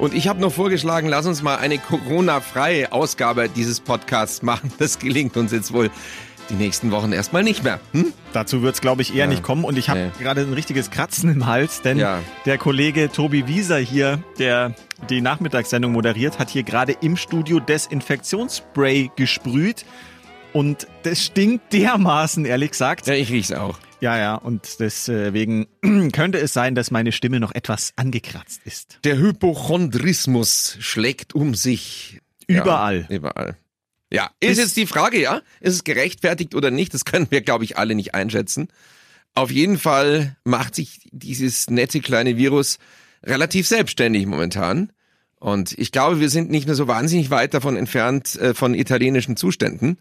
Und ich habe noch vorgeschlagen, lass uns mal eine Corona-freie Ausgabe dieses Podcasts machen. Das gelingt uns jetzt wohl die nächsten Wochen erstmal nicht mehr. Hm? Dazu wird es, glaube ich, eher Ja. nicht kommen. Und ich habe Nee. gerade ein richtiges Kratzen im Hals, denn Ja. der Kollege Tobi Wieser hier, der die Nachmittagssendung moderiert, hat hier gerade im Studio Desinfektionsspray gesprüht. Und das stinkt dermaßen, ehrlich gesagt. Ja, ich riech's auch. Ja, ja, und deswegen könnte es sein, dass meine Stimme noch etwas angekratzt ist. Der Hypochondrismus schlägt um sich. Überall. Ja, überall. Ja, ist jetzt die Frage, ja? Ist es gerechtfertigt oder nicht? Das können wir, glaube ich, alle nicht einschätzen. Auf jeden Fall macht sich dieses nette kleine Virus relativ selbstständig momentan. Und ich glaube, wir sind nicht mehr so wahnsinnig weit davon entfernt äh, von italienischen Zuständen,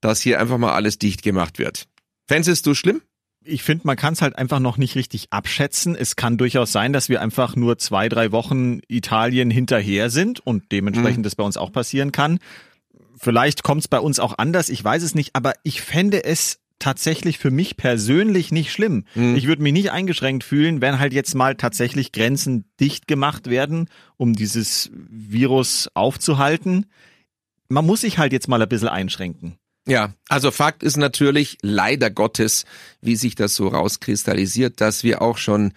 dass hier einfach mal alles dicht gemacht wird. Fändest du schlimm? Ich finde, man kann es halt einfach noch nicht richtig abschätzen. Es kann durchaus sein, dass wir einfach nur zwei, drei Wochen Italien hinterher sind und dementsprechend das bei uns auch passieren kann. Vielleicht kommt es bei uns auch anders, ich weiß es nicht, aber ich fände es tatsächlich für mich persönlich nicht schlimm. Ich würde mich nicht eingeschränkt fühlen, wenn halt jetzt mal tatsächlich Grenzen dicht gemacht werden, um dieses Virus aufzuhalten. Man muss sich halt jetzt mal ein bisschen einschränken. Ja, also Fakt ist natürlich, leider Gottes, wie sich das so rauskristallisiert, dass wir auch schon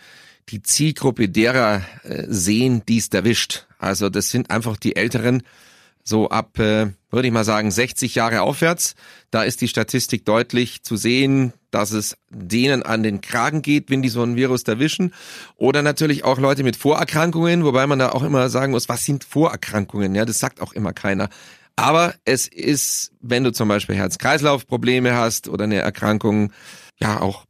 die Zielgruppe derer äh, sehen, die es erwischt. Also das sind einfach die Älteren, so ab, äh, würde ich mal sagen, 60 Jahre aufwärts. Da ist die Statistik deutlich zu sehen, dass es denen an den Kragen geht, wenn die so ein Virus erwischen. Oder natürlich auch Leute mit Vorerkrankungen, wobei man da auch immer sagen muss, was sind Vorerkrankungen? Ja, das sagt auch immer keiner. Aber es ist, wenn du zum Beispiel Herz-Kreislauf-Probleme hast oder eine Erkrankung, ja auch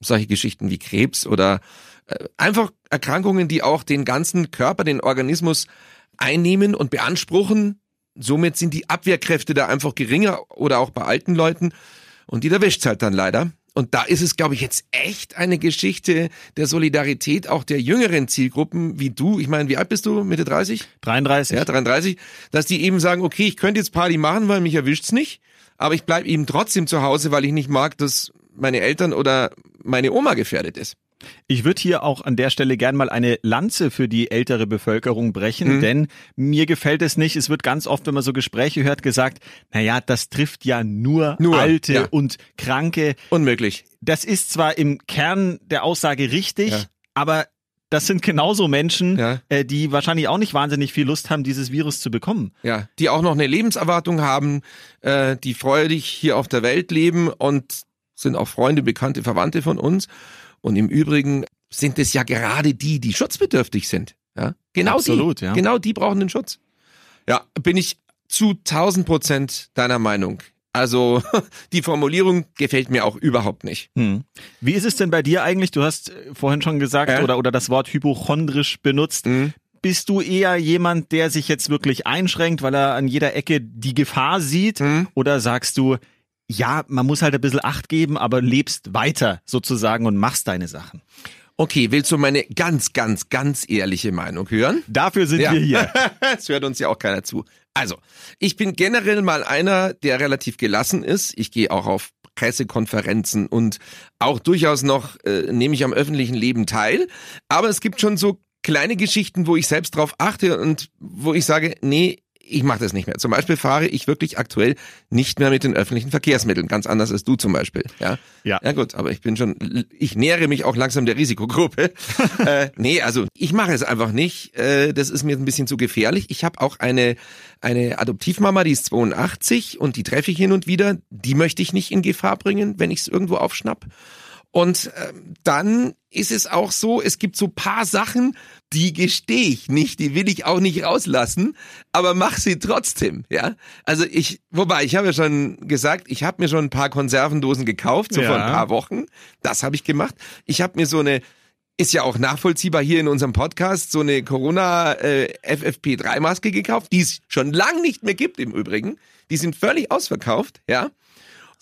solche Geschichten wie Krebs oder äh, einfach Erkrankungen, die auch den ganzen Körper, den Organismus einnehmen und beanspruchen. Somit sind die Abwehrkräfte da einfach geringer oder auch bei alten Leuten und die erwischt's halt dann leider. Und da ist es, glaube ich, jetzt echt eine Geschichte der Solidarität auch der jüngeren Zielgruppen wie du. Ich meine, wie alt bist du? Mitte 30? 33. ja, 33, dass die eben sagen, okay, ich könnte jetzt Party machen, weil mich erwischt's nicht, aber ich bleib eben trotzdem zu Hause, weil ich nicht mag, dass meine Eltern oder meine Oma gefährdet ist. Ich würde hier auch an der Stelle gern mal eine Lanze für die ältere Bevölkerung brechen, denn mir gefällt es nicht. Es wird ganz oft, wenn man so Gespräche hört, gesagt, naja, das trifft ja nur, Nur, Alte ja. und Kranke. Unmöglich. Das ist zwar im Kern der Aussage richtig, Ja. aber das sind genauso Menschen, Ja. äh, die wahrscheinlich auch nicht wahnsinnig viel Lust haben, dieses Virus zu bekommen. Ja, die auch noch eine Lebenserwartung haben, äh, die freudig hier auf der Welt leben und sind auch Freunde, Bekannte, Verwandte von uns. Und im Übrigen sind es ja gerade die, die schutzbedürftig sind. Ja, genau Absolut, die. ja. Genau die brauchen den Schutz. Ja, bin ich zu 1000 Prozent deiner Meinung. Also die Formulierung gefällt mir auch überhaupt nicht. Hm. Wie ist es denn bei dir eigentlich? Du hast äh, vorhin schon gesagt Ja. oder, oder das Wort hypochondrisch benutzt. Mhm. Bist du eher jemand, der sich jetzt wirklich einschränkt, weil er an jeder Ecke die Gefahr sieht? Mhm. Oder sagst du, ja, man muss halt ein bisschen Acht geben, aber lebst weiter sozusagen und machst deine Sachen? Okay, willst du meine ganz, ganz, ganz ehrliche Meinung hören? Dafür sind Ja. wir hier. Es hört uns ja auch keiner zu. Also, ich bin generell mal einer, der relativ gelassen ist. Ich gehe auch auf Pressekonferenzen und auch durchaus noch äh, nehme ich am öffentlichen Leben teil. Aber es gibt schon so kleine Geschichten, wo ich selbst drauf achte und wo ich sage, nee, ich mache das nicht mehr. Zum Beispiel fahre ich wirklich aktuell nicht mehr mit den öffentlichen Verkehrsmitteln. Ganz anders als du zum Beispiel. Ja, Ja. ja gut, aber ich bin schon, ich nähere mich auch langsam der Risikogruppe. äh, nee, also ich mache es einfach nicht. Äh, das ist mir ein bisschen zu gefährlich. Ich habe auch eine, eine Adoptivmama, die ist 82 und die treffe ich hin und wieder. Die möchte ich nicht in Gefahr bringen, wenn ich es irgendwo aufschnapp. Und ähm, dann ist es auch so, es gibt so paar Sachen, die gestehe ich nicht, die will ich auch nicht rauslassen, aber mach sie trotzdem, ja. Also ich, wobei, ich habe ja schon gesagt, ich habe mir schon ein paar Konservendosen gekauft, so vor Ja. ein paar Wochen. Das habe ich gemacht. Ich habe mir so eine ist ja auch nachvollziehbar hier in unserem Podcast, so eine Corona äh, FFP3-Maske gekauft, die es schon lang nicht mehr gibt im Übrigen. Die sind völlig ausverkauft, ja.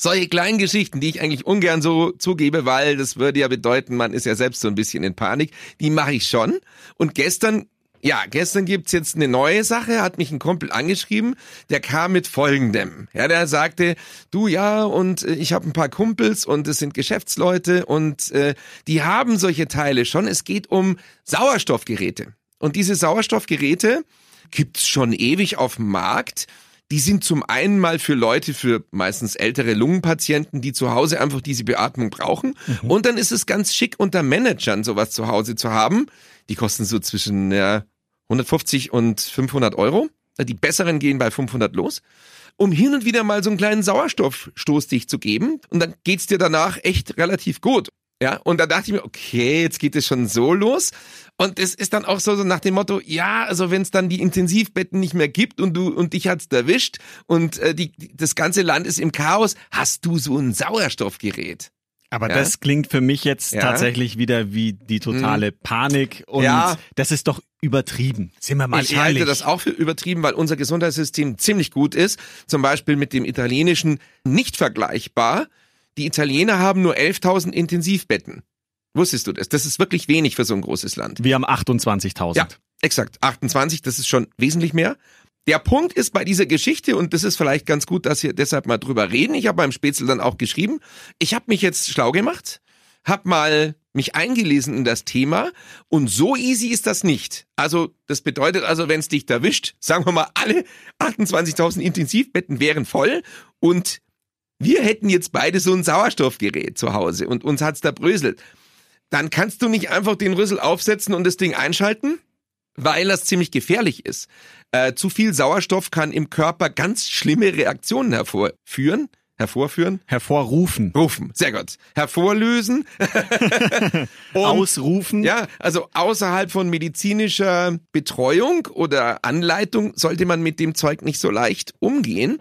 Solche kleinen Geschichten, die ich eigentlich ungern so zugebe, weil das würde ja bedeuten, man ist ja selbst so ein bisschen in Panik, die mache ich schon. Und gestern ja, gestern gibt's jetzt eine neue Sache, hat mich ein Kumpel angeschrieben, der kam mit folgendem. Ja, der sagte, du ja, und äh, ich habe ein paar Kumpels und es sind Geschäftsleute und äh, die haben solche Teile schon. Es geht um Sauerstoffgeräte. Und diese Sauerstoffgeräte gibt's schon ewig auf dem Markt. Die sind zum einen mal für Leute, für meistens ältere Lungenpatienten, die zu Hause einfach diese Beatmung brauchen. Mhm. Und dann ist es ganz schick, unter Managern sowas zu Hause zu haben. Die kosten so zwischen ja, 150 und 500 Euro. Die besseren gehen bei 500 los. Um hin und wieder mal so einen kleinen Sauerstoffstoß dich zu geben. Und dann geht's dir danach echt relativ gut. Ja, und da dachte ich mir, okay, jetzt geht es schon so los. Und es ist dann auch so, so nach dem Motto, ja, also wenn es dann die Intensivbetten nicht mehr gibt und du und dich hat's erwischt und äh, die, das ganze Land ist im Chaos, hast du so ein Sauerstoffgerät. Aber ja? das klingt für mich jetzt ja? tatsächlich wieder wie die totale mhm. Panik und ja. das ist doch übertrieben. Sind wir mal ich ehrlich. Ich halte das auch für übertrieben, weil unser Gesundheitssystem ziemlich gut ist. Zum Beispiel mit dem italienischen nicht vergleichbar. Die Italiener haben nur 11.000 Intensivbetten. Wusstest du das? Das ist wirklich wenig für so ein großes Land. Wir haben 28.000. Ja, exakt. 28, das ist schon wesentlich mehr. Der Punkt ist bei dieser Geschichte, und das ist vielleicht ganz gut, dass wir deshalb mal drüber reden. Ich habe beim Spätzle dann auch geschrieben. Ich habe mich jetzt schlau gemacht, habe mal mich eingelesen in das Thema und so easy ist das nicht. Also das bedeutet also, wenn es dich erwischt, sagen wir mal, alle 28.000 Intensivbetten wären voll und wir hätten jetzt beide so ein Sauerstoffgerät zu Hause und uns hat's da bröselt dann kannst du nicht einfach den Rüssel aufsetzen und das Ding einschalten, weil das ziemlich gefährlich ist. Äh, zu viel Sauerstoff kann im Körper ganz schlimme Reaktionen hervorführen. Hervorführen? Hervorrufen. Rufen, sehr gut. Hervorlösen. Ausrufen. Ja, also außerhalb von medizinischer Betreuung oder Anleitung sollte man mit dem Zeug nicht so leicht umgehen.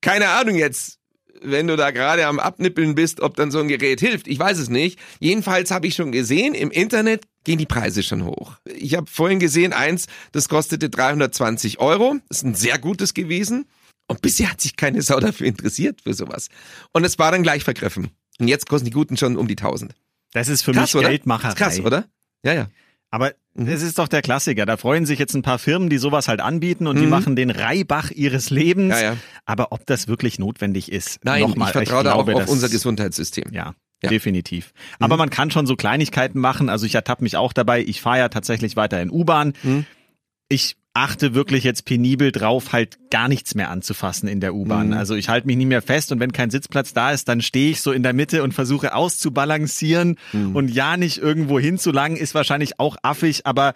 Keine Ahnung jetzt, wenn du da gerade am Abnippeln bist, ob dann so ein Gerät hilft. Ich weiß es nicht. Jedenfalls habe ich schon gesehen, im Internet gehen die Preise schon hoch. Ich habe vorhin gesehen, eins, das kostete 320 Euro. Das ist ein sehr gutes gewesen. Und bisher hat sich keine Sau dafür interessiert, für sowas. Und es war dann gleich vergriffen. Und jetzt kosten die Guten schon um die 1000. Das ist für krass, mich? Geldmacherei. Krass, oder? Ja, ja. Aber mhm. es ist doch der Klassiker. Da freuen sich jetzt ein paar Firmen, die sowas halt anbieten und mhm. die machen den Reibach ihres Lebens. Ja, ja. Aber ob das wirklich notwendig ist, Nein, nochmal, ich vertraue ich glaube, da auch auf unser Gesundheitssystem. Ja. Ja. Definitiv. Aber mhm. man kann schon so Kleinigkeiten machen. Also ich ertappe mich auch dabei. Ich fahre ja tatsächlich weiter in U-Bahn. Mhm. Ich achte wirklich jetzt penibel drauf, halt gar nichts mehr anzufassen in der U-Bahn. Mhm. Also ich halte mich nie mehr fest und wenn kein Sitzplatz da ist, dann stehe ich so in der Mitte und versuche auszubalancieren mhm. und ja nicht irgendwo hinzulangen, ist wahrscheinlich auch affig, aber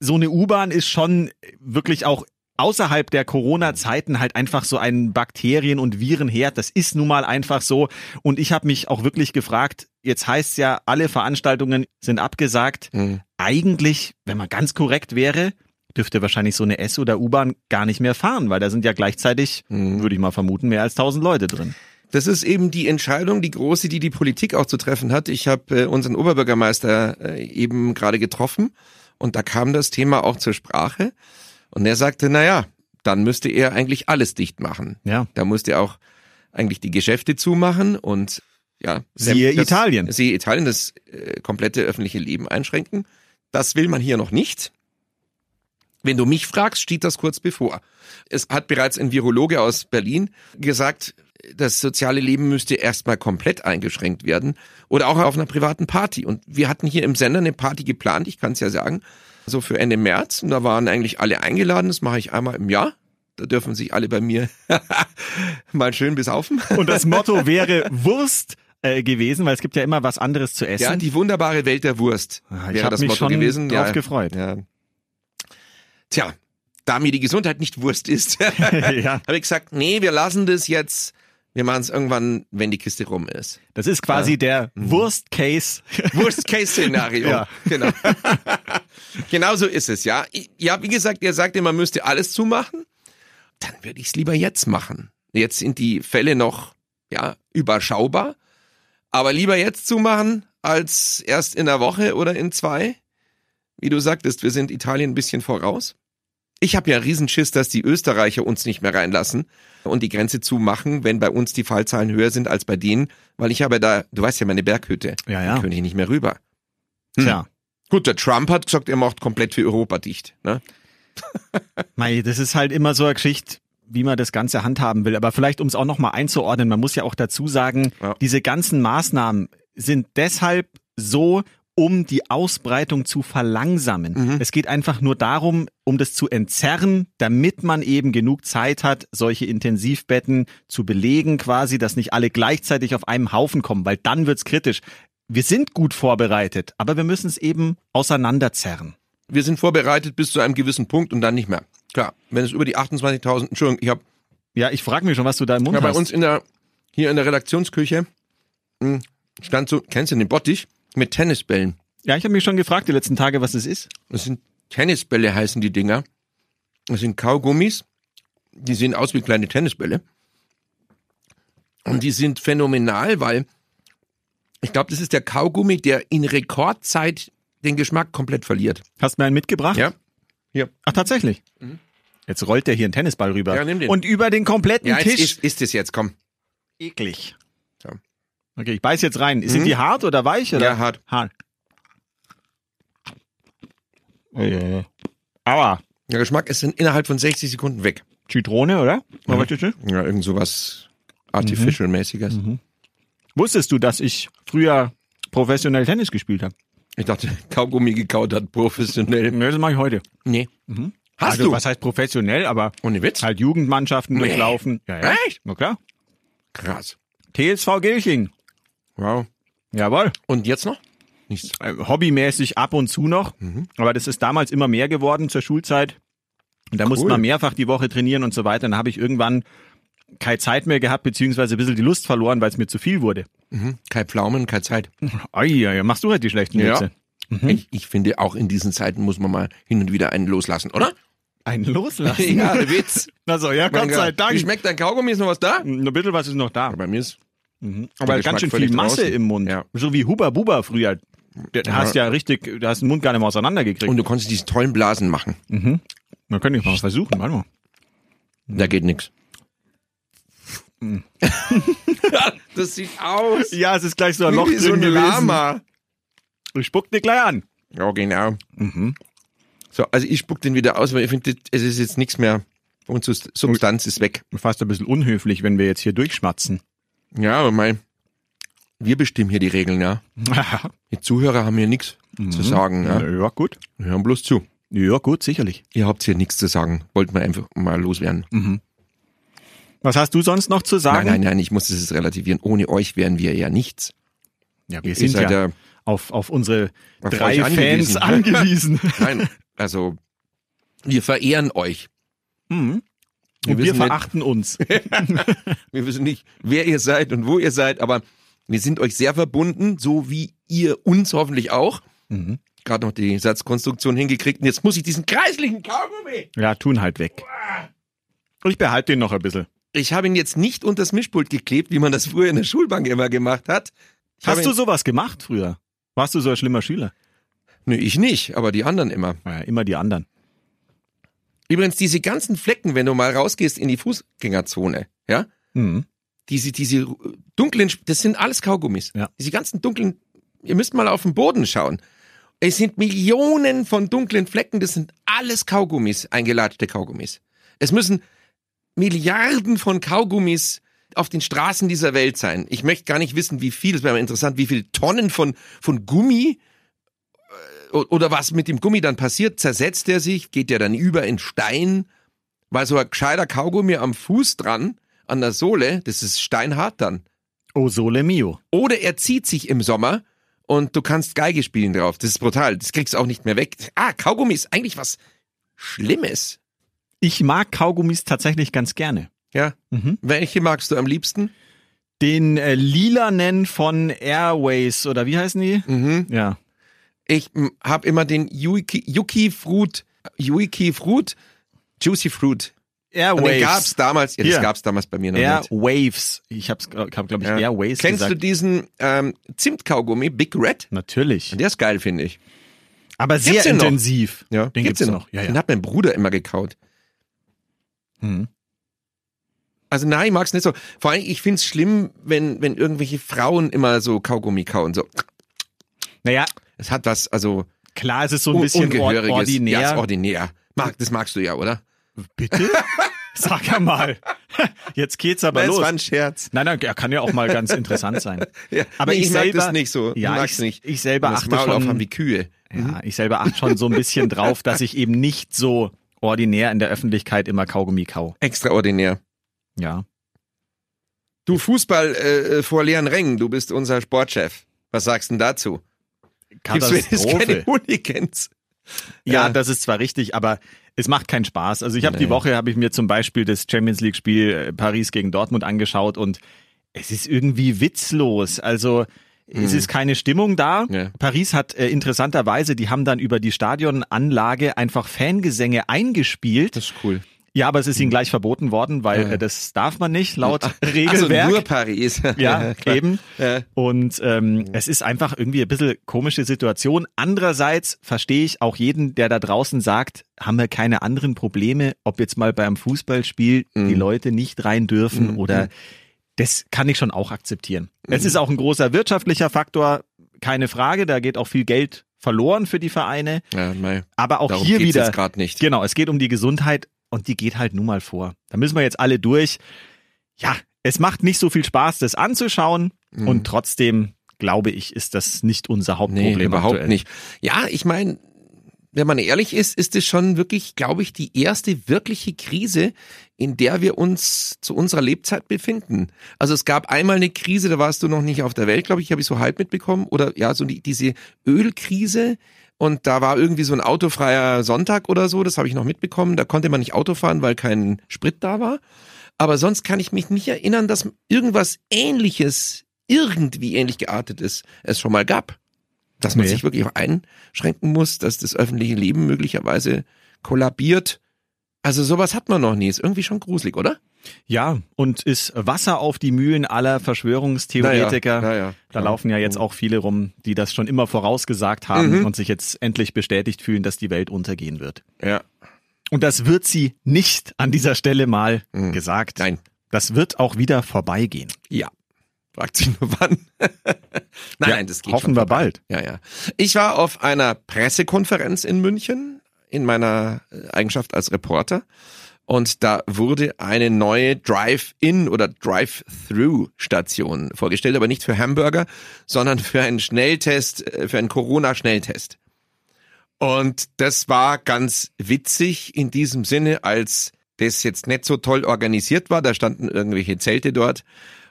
so eine U-Bahn ist schon wirklich auch außerhalb der Corona-Zeiten halt einfach so ein Bakterien- und Virenherd. Das ist nun mal einfach so. Und ich habe mich auch wirklich gefragt, jetzt heißt ja, alle Veranstaltungen sind abgesagt. Mhm. Eigentlich, wenn man ganz korrekt wäre, dürfte wahrscheinlich so eine S- oder U-Bahn gar nicht mehr fahren, weil da sind ja gleichzeitig, mhm. würde ich mal vermuten, mehr als tausend Leute drin. Das ist eben die Entscheidung, die große, die die Politik auch zu treffen hat. Ich habe äh, unseren Oberbürgermeister äh, eben gerade getroffen und da kam das Thema auch zur Sprache und er sagte, na ja, dann müsste er eigentlich alles dicht machen. Ja. Da musste er auch eigentlich die Geschäfte zumachen und ja, siehe das, Italien. Siehe Italien, das äh, komplette öffentliche Leben einschränken. Das will man hier noch nicht. Wenn du mich fragst, steht das kurz bevor. Es hat bereits ein Virologe aus Berlin gesagt, das soziale Leben müsste erstmal komplett eingeschränkt werden oder auch auf einer privaten Party. Und wir hatten hier im Sender eine Party geplant, ich kann es ja sagen, so für Ende März. Und da waren eigentlich alle eingeladen. Das mache ich einmal im Jahr. Da dürfen sich alle bei mir mal schön besaufen. Und das Motto wäre Wurst äh, gewesen, weil es gibt ja immer was anderes zu essen. Ja, die wunderbare Welt der Wurst. Ah, ich wäre das mich Motto schon gewesen. Drauf ja, gefreut. Ja. Tja, da mir die Gesundheit nicht Wurst ist, ja. habe ich gesagt, nee, wir lassen das jetzt. Wir machen es irgendwann, wenn die Kiste rum ist. Das ist quasi ja. der mhm. Worst-Case. Worst-Case-Szenario. ja. Genau. genau so ist es, ja. Ja, wie gesagt, ihr sagt, man müsste alles zumachen. Dann würde ich es lieber jetzt machen. Jetzt sind die Fälle noch, ja, überschaubar. Aber lieber jetzt zumachen, als erst in einer Woche oder in zwei. Wie du sagtest, wir sind Italien ein bisschen voraus. Ich habe ja Riesenschiss, dass die Österreicher uns nicht mehr reinlassen und die Grenze zumachen, wenn bei uns die Fallzahlen höher sind als bei denen, weil ich habe da, du weißt ja, meine Berghütte. Ja, ja. Da könnte ich nicht mehr rüber. Hm. Tja. Gut, der Trump hat gesagt, er macht komplett für Europa dicht. Ne? Mei, das ist halt immer so eine Geschichte, wie man das Ganze handhaben will. Aber vielleicht, um es auch nochmal einzuordnen, man muss ja auch dazu sagen, Ja. diese ganzen Maßnahmen sind deshalb so, um die Ausbreitung zu verlangsamen. Mhm. Es geht einfach nur darum, um das zu entzerren, damit man eben genug Zeit hat, solche Intensivbetten zu belegen, quasi, dass nicht alle gleichzeitig auf einem Haufen kommen, weil dann wird's kritisch. Wir sind gut vorbereitet, aber wir müssen es eben auseinanderzerren. Wir sind vorbereitet bis zu einem gewissen Punkt und dann nicht mehr. Klar, wenn es über die 28.000, Entschuldigung, ich habe Ja, ich frage mich schon, was du da im Mund ja, bei hast. uns in der, hier in der Redaktionsküche mh, stand so, kennst du den Bottich? Mit Tennisbällen. Ja, ich habe mich schon gefragt die letzten Tage, was es ist. Das sind Tennisbälle heißen die Dinger. Das sind Kaugummis. Die sehen aus wie kleine Tennisbälle. Und die sind phänomenal, weil ich glaube, das ist der Kaugummi, der in Rekordzeit den Geschmack komplett verliert. Hast mir einen mitgebracht? Ja. Hier. Ach, tatsächlich. Jetzt rollt der hier einen Tennisball rüber. Ja, nimm den. Und über den kompletten Ja, Tisch. ist, ist es jetzt, komm. eklig. Okay, ich beiß jetzt rein. Sind die hart oder weich? Oder? Ja, hart. Hart. Oh, ja, ja. Aua. Der Geschmack ist in, innerhalb von 60 Sekunden weg. Zitrone, oder? Das? Ja, irgend sowas Artificial-mäßiges. Wusstest du, dass ich früher professionell Tennis gespielt habe? Ich dachte, Kaugummi gekaut hat, professionell. Nee, das mache ich heute. Nee. Hast also, du? was heißt professionell, aber Ohne Witz? halt Jugendmannschaften Nee. durchlaufen. Ja, ja. Echt? Na klar. Krass. TSV Gilching. Wow. Jawohl. Und jetzt noch? Nichts. Äh, hobbymäßig ab und zu noch. Aber das ist damals immer mehr geworden zur Schulzeit. Und da musste Cool. man mehrfach die Woche trainieren und so weiter. Dann habe ich irgendwann keine Zeit mehr gehabt, beziehungsweise ein bisschen die Lust verloren, weil es mir zu viel wurde. Kein Pflaumen, keine Zeit. Ja, machst du halt die schlechten Ja. Witze. Ich, ich finde, auch in diesen Zeiten muss man mal hin und wieder einen loslassen, oder? Ein Loslassen. ja, Witz. Also, ja, Gott sei Gott. Wie Dank. schmeckt dein Kaugummi? Ist noch was da? Ein bisschen was ist noch da. Bei mir ist Aber der ganz schön viel Masse draußen. im Mund. Ja. So wie Huba Buba früher. Da Ja. hast ja richtig, da hast den Mund gar nicht mehr auseinandergekriegt. und du konntest diese tollen Blasen machen. Man könnte ich mal versuchen, warte mal. Da geht nix. das sieht aus Ja, es ist gleich so ein Loch wie so ein gewesen. Lama. Ich spuck dir gleich an. Ja, genau. So, also ich spuck den wieder aus, weil ich finde, es ist jetzt nichts mehr. Und Sus- Substanz ist weg. Fast ein bisschen unhöflich, wenn wir jetzt hier durchschmatzen. Ja, aber mein, wir bestimmen hier die Regeln, ja. Die Zuhörer haben hier nichts zu sagen, ja. ja, gut. Wir hören bloß zu. Ja, gut, sicherlich. Ihr habt hier nichts zu sagen. Wollten wir einfach mal loswerden. Was hast du sonst noch zu Nein, sagen? nein, nein, ich muss das jetzt relativieren. Ohne euch wären wir ja nichts. Ja, wir Ihr sind ja, auf, auf unsere Auf drei Fans angewiesen. angewiesen. Nein, also wir verehren euch. Mhm. Wir Und wir wissen nicht- verachten uns. Wir wissen nicht, wer ihr seid und wo ihr seid, aber wir sind euch sehr verbunden, so wie ihr uns hoffentlich auch. Mhm. Gerade noch die Satzkonstruktion hingekriegt und jetzt muss ich diesen kreislichen Kaugummi. Ja, tun halt weg. Ich behalte den noch ein bisschen. Ich habe ihn jetzt nicht unter das Mischpult geklebt, wie man das früher in der Schulbank immer gemacht hat. Ich Hast du ihn, sowas gemacht früher? Warst du so ein schlimmer Schüler? Nö, ich nicht, aber die anderen immer. Ja, immer die anderen. Übrigens, diese ganzen Flecken, wenn du mal rausgehst in die Fußgängerzone, ja, Mhm. diese, diese dunklen, das sind alles Kaugummis. Ja. Diese ganzen dunklen, ihr müsst mal auf den Boden schauen. Es sind Millionen von dunklen Flecken, das sind alles Kaugummis, eingeladete Kaugummis. Es müssen Milliarden von Kaugummis auf den Straßen dieser Welt sein. Ich möchte gar nicht wissen, wie viel, es wäre mal interessant, wie viele Tonnen von, von Gummi oder was mit dem Gummi dann passiert. Zersetzt er sich? Geht der dann über in Stein? Weil so ein gescheiter Kaugummi am Fuß dran, an der Sohle, das ist steinhart dann. Oh, Sole Mio. Oder er zieht sich im Sommer und du kannst Geige spielen drauf. Das ist brutal. Das kriegst du auch nicht mehr weg. Ah, Kaugummi ist eigentlich was Schlimmes. Ich mag Kaugummis tatsächlich ganz gerne. Ja. Mhm. Welche magst du am liebsten? Den äh, lilanen von Airways oder wie heißen die? Mhm. Ja. Ich habe immer den Yuki, Yuki Fruit, Yuki Fruit, Juicy Fruit. Und den gab's Airwaves. damals, ja, das Hier. gab's damals bei mir noch nicht. Airwaves. Ich hab's, hab, glaube ich, Ja. Airwaves Kennst gesagt. du diesen ähm, Zimtkaugummi Big Red? Natürlich. Der ist geil, finde ich. Aber sehr Gibt's den noch? intensiv. Ja, Den gibt's den noch. Ja, Den ja. hat mein Bruder immer gekaut. Hm. Also nein, ich mag's nicht so. Vor allem, ich find's schlimm, wenn, wenn irgendwelche Frauen immer so Kaugummi kauen. So. Naja, Es hat was, also klar, es ist so ein bisschen ordinär. Ja, ordinär. Mag, das magst du ja, oder? Bitte? Sag ja mal. Jetzt geht's aber Das los. war ein Scherz. Nein, nein, er kann ja auch mal ganz interessant sein. Ja, Aber nee, ich ich, mag selber- das nicht so. Ja, ich- nicht. ich selber das achte Maul schon- aufhaben wie Kühe. Ja, ich selber achte schon so ein bisschen drauf, dass ich eben nicht so ordinär in der Öffentlichkeit immer Kaugummi kau. Extraordinär. Ja. Du Fußball äh, vor leeren Rängen, du bist unser Sportchef. Was sagst du denn dazu? Gibt's wenigstens keine Katastrophe. Hooligans? Ja, Ja. das ist zwar richtig, aber es macht keinen Spaß. Also ich habe Nee. die Woche habe ich mir zum Beispiel das Champions League Spiel äh, Paris gegen Dortmund angeschaut und es ist irgendwie witzlos. Also es ist keine Stimmung da. Ja. Paris hat äh, interessanterweise, die haben dann über die Stadionanlage einfach Fangesänge eingespielt. Das ist cool. Ja, aber es ist ihnen gleich verboten worden, weil äh, das darf man nicht laut Also Regelwerk. nur Paris. Ja, eben. Ja. Und ähm, es ist einfach irgendwie ein bisschen komische Situation. Andererseits verstehe ich auch jeden, der da draußen sagt, haben wir keine anderen Probleme, ob jetzt mal beim Fußballspiel die Mhm. Leute nicht rein dürfen Mhm. oder das kann ich schon auch akzeptieren. Es ist auch ein großer wirtschaftlicher Faktor, keine Frage, da geht auch viel Geld verloren für die Vereine, Ja, mei. aber auch Darum hier wieder jetzt gerade nicht. Genau, es geht um die Gesundheit und die geht halt nun mal vor. Da müssen wir jetzt alle durch. Ja, es macht nicht so viel Spaß, das anzuschauen Mhm. und trotzdem glaube ich, ist das nicht unser Hauptproblem. Nee, überhaupt aktuell. nicht. Ja, ich meine, wenn man ehrlich ist, ist es schon wirklich, glaube ich, die erste wirkliche Krise, in der wir uns zu unserer Lebzeit befinden. Also es gab einmal eine Krise, da warst du noch nicht auf der Welt, glaube ich, habe ich so halb mitbekommen. Oder ja, so die, diese Ölkrise. Und da war irgendwie so ein autofreier Sonntag oder so, das habe ich noch mitbekommen. Da konnte man nicht Auto fahren, weil kein Sprit da war. Aber sonst kann ich mich nicht erinnern, dass irgendwas ähnliches, irgendwie ähnlich geartet ist, es schon mal gab. Dass man Nee. sich wirklich auch einschränken muss, dass das öffentliche Leben möglicherweise kollabiert. Also sowas hat man noch nie. Ist irgendwie schon gruselig, oder? Ja, und ist Wasser auf die Mühlen aller Verschwörungstheoretiker. Naja, naja, Da klar. laufen ja jetzt auch viele rum, die das schon immer vorausgesagt haben Mhm. und sich jetzt endlich bestätigt fühlen, dass die Welt untergehen wird. Ja. Und das wird sie nicht an dieser Stelle mal Mhm. gesagt. Nein. Das wird auch wieder vorbeigehen. Ja. Fragt sich nur wann. nein, Ja, nein, das geht hoffen wir bald. Ja, ja. Ich war auf einer Pressekonferenz in München in meiner äh, Eigenschaft als Reporter und da wurde eine neue Drive-In oder Drive-Through-Station vorgestellt, aber nicht für Hamburger, sondern für einen Schnelltest, äh, für einen Corona-Schnelltest. Und das war ganz witzig in diesem Sinne, als das jetzt nicht so toll organisiert war. Da standen irgendwelche Zelte dort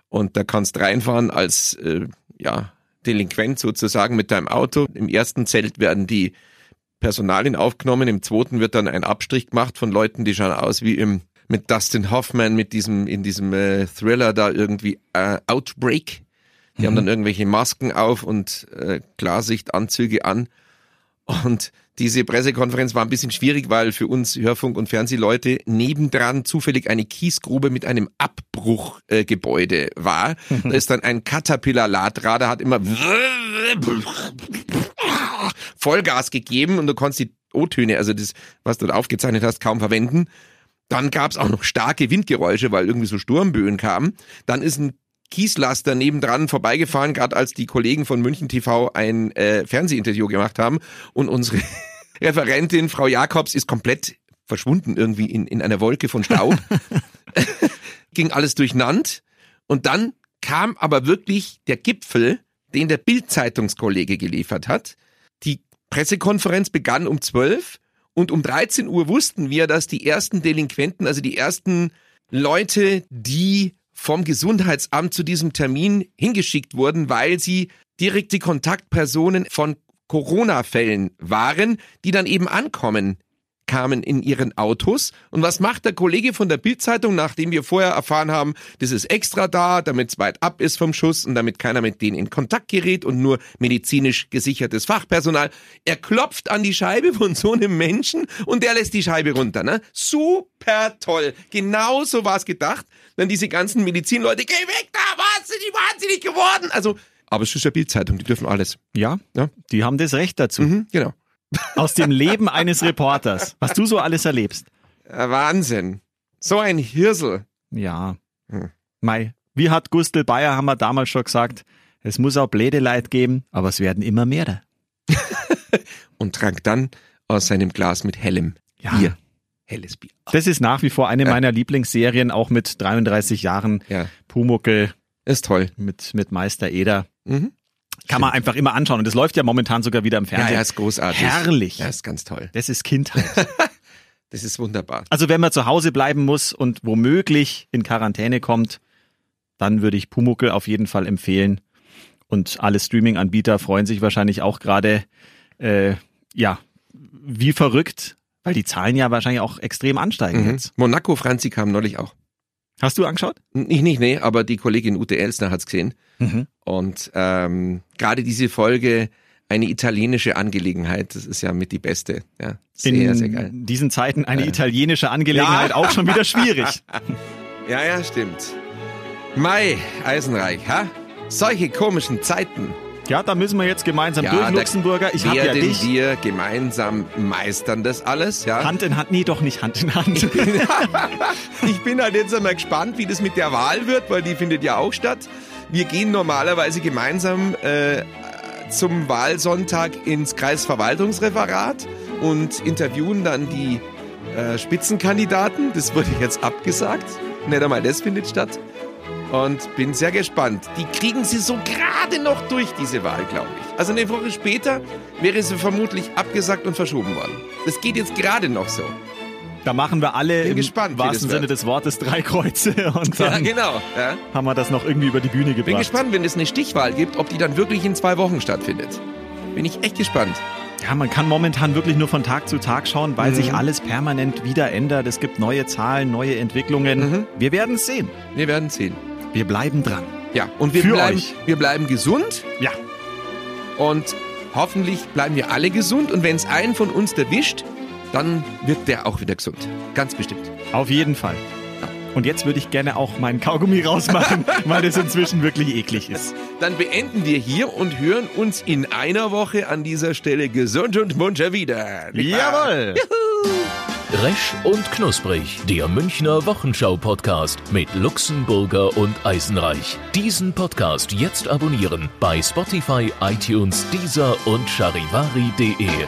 und da kannst reinfahren als äh, ja Delinquent sozusagen mit deinem Auto. Im ersten Zelt werden die Personalien aufgenommen, im zweiten wird dann ein Abstrich gemacht von Leuten, die schauen aus wie im mit Dustin Hoffman mit diesem in diesem äh, Thriller da irgendwie äh, Outbreak. Die haben dann irgendwelche Masken auf und äh, Klarsichtanzüge an. Und diese Pressekonferenz war ein bisschen schwierig, weil für uns Hörfunk- und Fernsehleute nebendran zufällig eine Kiesgrube mit einem Abbruchgebäude äh, war. Da ist dann ein Caterpillar-Ladradar, hat immer Vollgas gegeben und du konntest die O-Töne, also das, was du da aufgezeichnet hast, kaum verwenden. Dann gab es auch noch starke Windgeräusche, weil irgendwie so Sturmböen kamen. Dann ist ein Kieslaster nebendran vorbeigefahren, gerade als die Kollegen von München TV ein äh, Fernsehinterview gemacht haben und unsere Referentin Frau Jakobs ist komplett verschwunden irgendwie in, in einer Wolke von Staub. Ging alles durcheinander und dann kam aber wirklich der Gipfel, den der Bild-Zeitungskollege geliefert hat. Die Pressekonferenz begann um 12 und um 13 Uhr wussten wir, dass die ersten Delinquenten, also die ersten Leute, die vom Gesundheitsamt zu diesem Termin hingeschickt wurden, weil sie direkte Kontaktpersonen von Corona-Fällen waren, die dann eben ankommen kamen in ihren Autos. Und was macht der Kollege von der Bildzeitung, nachdem wir vorher erfahren haben, das ist extra da, damit es weit ab ist vom Schuss und damit keiner mit denen in Kontakt gerät und nur medizinisch gesichertes Fachpersonal. Er klopft an die Scheibe von so einem Menschen und der lässt die Scheibe runter. Ne? Super toll. Genau so war es gedacht. Dann diese ganzen Medizinleute, geh weg da, was sind die wahnsinnig geworden? Also, aber es ist ja Bildzeitung, die dürfen alles. Ja, Ja. die haben das Recht dazu. Mhm, genau. Aus dem Leben eines Reporters, was du so alles erlebst. Wahnsinn. So ein Hirsel. Ja. Hm. Mei, wie hat Gustl Bayer, haben wir damals schon gesagt, es muss auch Blädeleid geben, aber es werden immer mehr. da. Und trank dann aus seinem Glas mit hellem Ja. Bier. Helles Bier. Das ist nach wie vor eine Ja. meiner Lieblingsserien, auch mit 33 Jahren Ja, Pumuckel ist toll. mit, mit Meister Eder. Mhm. Kann man einfach immer anschauen. Und das läuft ja momentan sogar wieder im Ja, Fernsehen. ja, ist großartig. Herrlich. Ja, ist ganz toll. Das ist Kindheit. Das ist wunderbar. Also wenn man zu Hause bleiben muss und womöglich in Quarantäne kommt, dann würde ich Pumuckel auf jeden Fall empfehlen. Und alle Streaming-Anbieter freuen sich wahrscheinlich auch gerade, äh, ja, wie verrückt, weil die Zahlen ja wahrscheinlich auch extrem ansteigen Mhm. jetzt. Monaco Franzi kam neulich auch. Hast du angeschaut? Ich nicht, nee, aber die Kollegin Ute Elsner hat's gesehen. Mhm. Und ähm, gerade diese Folge, eine italienische Angelegenheit, das ist ja mit die beste. Ja, sehr, In sehr geil. diesen Zeiten eine italienische Angelegenheit auch schon wieder schwierig. Ja, ja, stimmt. Mai, Eisenreich, ha? Solche komischen Zeiten Ja, da müssen wir jetzt gemeinsam Ja, durch, Luxemburger. Ich habe ja dich. wir gemeinsam meistern das alles, ja? Hand in Hand, nee, doch nicht Hand in Hand. Ich bin halt jetzt einmal gespannt, wie das mit der Wahl wird, weil die findet ja auch statt. Wir gehen normalerweise gemeinsam äh, zum Wahlsonntag ins Kreisverwaltungsreferat und interviewen dann die äh, Spitzenkandidaten. Das wurde jetzt abgesagt. Nicht einmal das findet statt. Und bin sehr gespannt. Die kriegen sie so gerade noch durch, diese Wahl, glaube ich. Also eine Woche später wäre sie vermutlich abgesagt und verschoben worden. Das geht jetzt gerade noch so. Da machen wir alle Bin im gespannt, wahrsten Sinne des Wortes drei Kreuze und Ja, dann genau. Ja. haben wir das noch irgendwie über die Bühne gebracht. Bin gespannt, wenn es eine Stichwahl gibt, ob die dann wirklich in zwei Wochen stattfindet. Bin ich echt gespannt. Ja, man kann momentan wirklich nur von Tag zu Tag schauen, weil Mhm. sich alles permanent wieder ändert. Es gibt neue Zahlen, neue Entwicklungen. Mhm. Wir werden es sehen. Wir werden sehen. Wir bleiben dran. Ja, und wir Für bleiben, euch. wir bleiben gesund Ja. und hoffentlich bleiben wir alle gesund. Und wenn es einen von uns erwischt, dann wird der auch wieder gesund. Ganz bestimmt. Auf jeden Fall. Und jetzt würde ich gerne auch meinen Kaugummi rausmachen, weil das inzwischen wirklich eklig ist. Dann beenden wir hier und hören uns in einer Woche an dieser Stelle gesund und munter wieder. Jawohl! Resch und Knusprig, der Münchner Wochenschau-Podcast mit Luxemburger und Eisenreich. Diesen Podcast jetzt abonnieren bei Spotify, iTunes, Deezer und charivari.de.